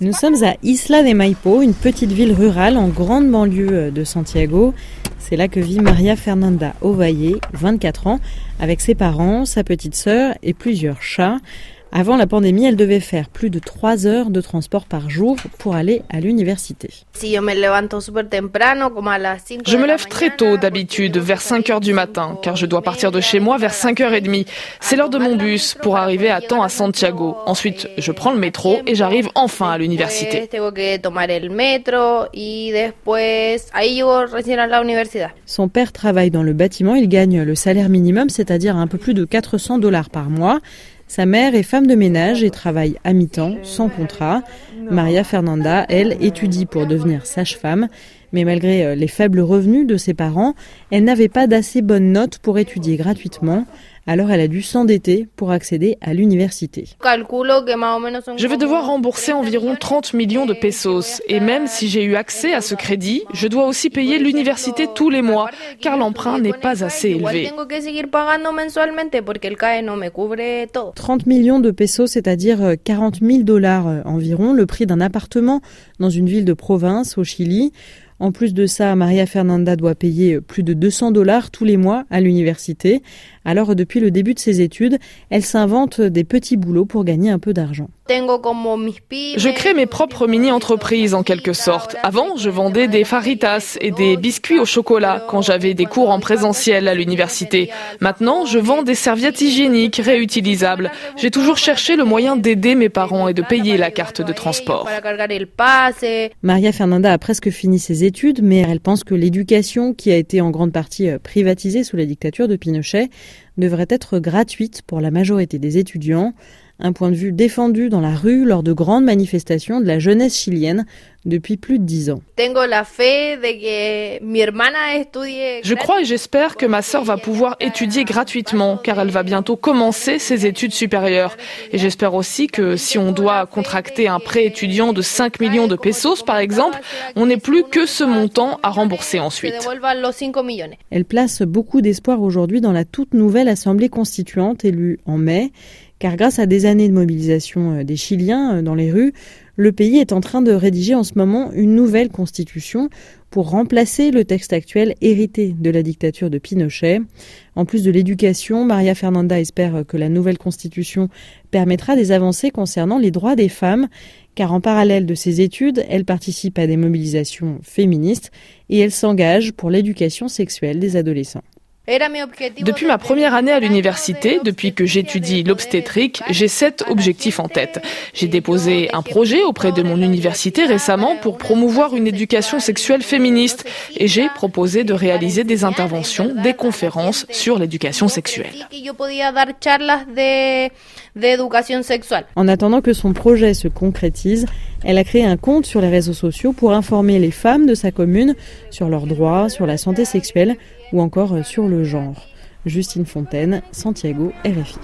Nous sommes à Isla de Maipo, une petite ville rurale en grande banlieue de Santiago. C'est là que vit Maria Fernanda Ovalle, 24 ans, avec ses parents, sa petite sœur et plusieurs chats. Avant la pandémie, elle devait faire plus de 3 heures de transport par jour pour aller à l'université. Je me lève très tôt d'habitude, vers 5 heures du matin, car je dois partir de chez moi vers 5h30. C'est l'heure de mon bus pour arriver à temps à Santiago. Ensuite, je prends le métro et j'arrive enfin à l'université. Son père travaille dans le bâtiment, il gagne le salaire minimum, c'est-à-dire un peu plus de 400 dollars par mois. Sa mère est femme de ménage et travaille à mi-temps, sans contrat. Maria Fernanda, elle, étudie pour devenir sage-femme. Mais malgré euh, les faibles revenus de ses parents, elle n'avait pas d'assez bonnes notes pour étudier gratuitement alors elle a dû s'endetter pour accéder à l'université. Je vais devoir rembourser environ 30 millions de pesos et même si j'ai eu accès à ce crédit, je dois aussi payer l'université tous les mois car l'emprunt n'est pas assez élevé. 30 millions de pesos, c'est-à-dire 40 000 dollars euh, environ, le prix d'un appartement dans une ville de province au Chili. En plus de ça, Maria Fernanda doit payer plus de 200 dollars tous les mois à l'université. Alors depuis le début de ses études, elle s'invente des petits boulots pour gagner un peu d'argent. Je crée mes propres mini-entreprises en quelque sorte. Avant, je vendais des faritas et des biscuits au chocolat quand j'avais des cours en présentiel à l'université. Maintenant, je vends des serviettes hygiéniques réutilisables. J'ai toujours cherché le moyen d'aider mes parents et de payer la carte de transport. Maria Fernanda a presque fini ses études, mais elle pense que l'éducation, qui a été en grande partie euh, privatisée sous la dictature de Pinochet, devrait être gratuite pour la majorité des étudiants un point de vue défendu dans la rue lors de grandes manifestations de la jeunesse chilienne depuis plus de dix ans. Je crois et j'espère que ma sœur va pouvoir étudier gratuitement car elle va bientôt commencer ses études supérieures. Et j'espère aussi que si on doit contracter un prêt étudiant de 5 millions de pesos par exemple, on n'est plus que ce montant à rembourser ensuite. Elle place beaucoup d'espoir aujourd'hui dans la toute nouvelle Assemblée constituante élue en mai car grâce à des années de mobilisation euh, des Chiliens euh, dans les rues, le pays est en train de rédiger en ce moment une nouvelle constitution pour remplacer le texte actuel hérité de la dictature de Pinochet. En plus de l'éducation, Maria Fernanda espère que la nouvelle constitution permettra des avancées concernant les droits des femmes, car en parallèle de ses études, elle participe à des mobilisations féministes et elle s'engage pour l'éducation sexuelle des adolescents. Depuis ma première année à l'université, depuis que j'étudie l'obstétrique, j'ai sept objectifs en tête. J'ai déposé un projet auprès de mon université récemment pour promouvoir une éducation sexuelle féministe et j'ai proposé de réaliser des interventions, des conférences sur l'éducation sexuelle. En attendant que son projet se concrétise, elle a créé un compte sur les réseaux sociaux pour informer les femmes de sa commune sur leurs droits, sur la santé sexuelle ou encore sur le genre. Justine Fontaine, Santiago, RFI.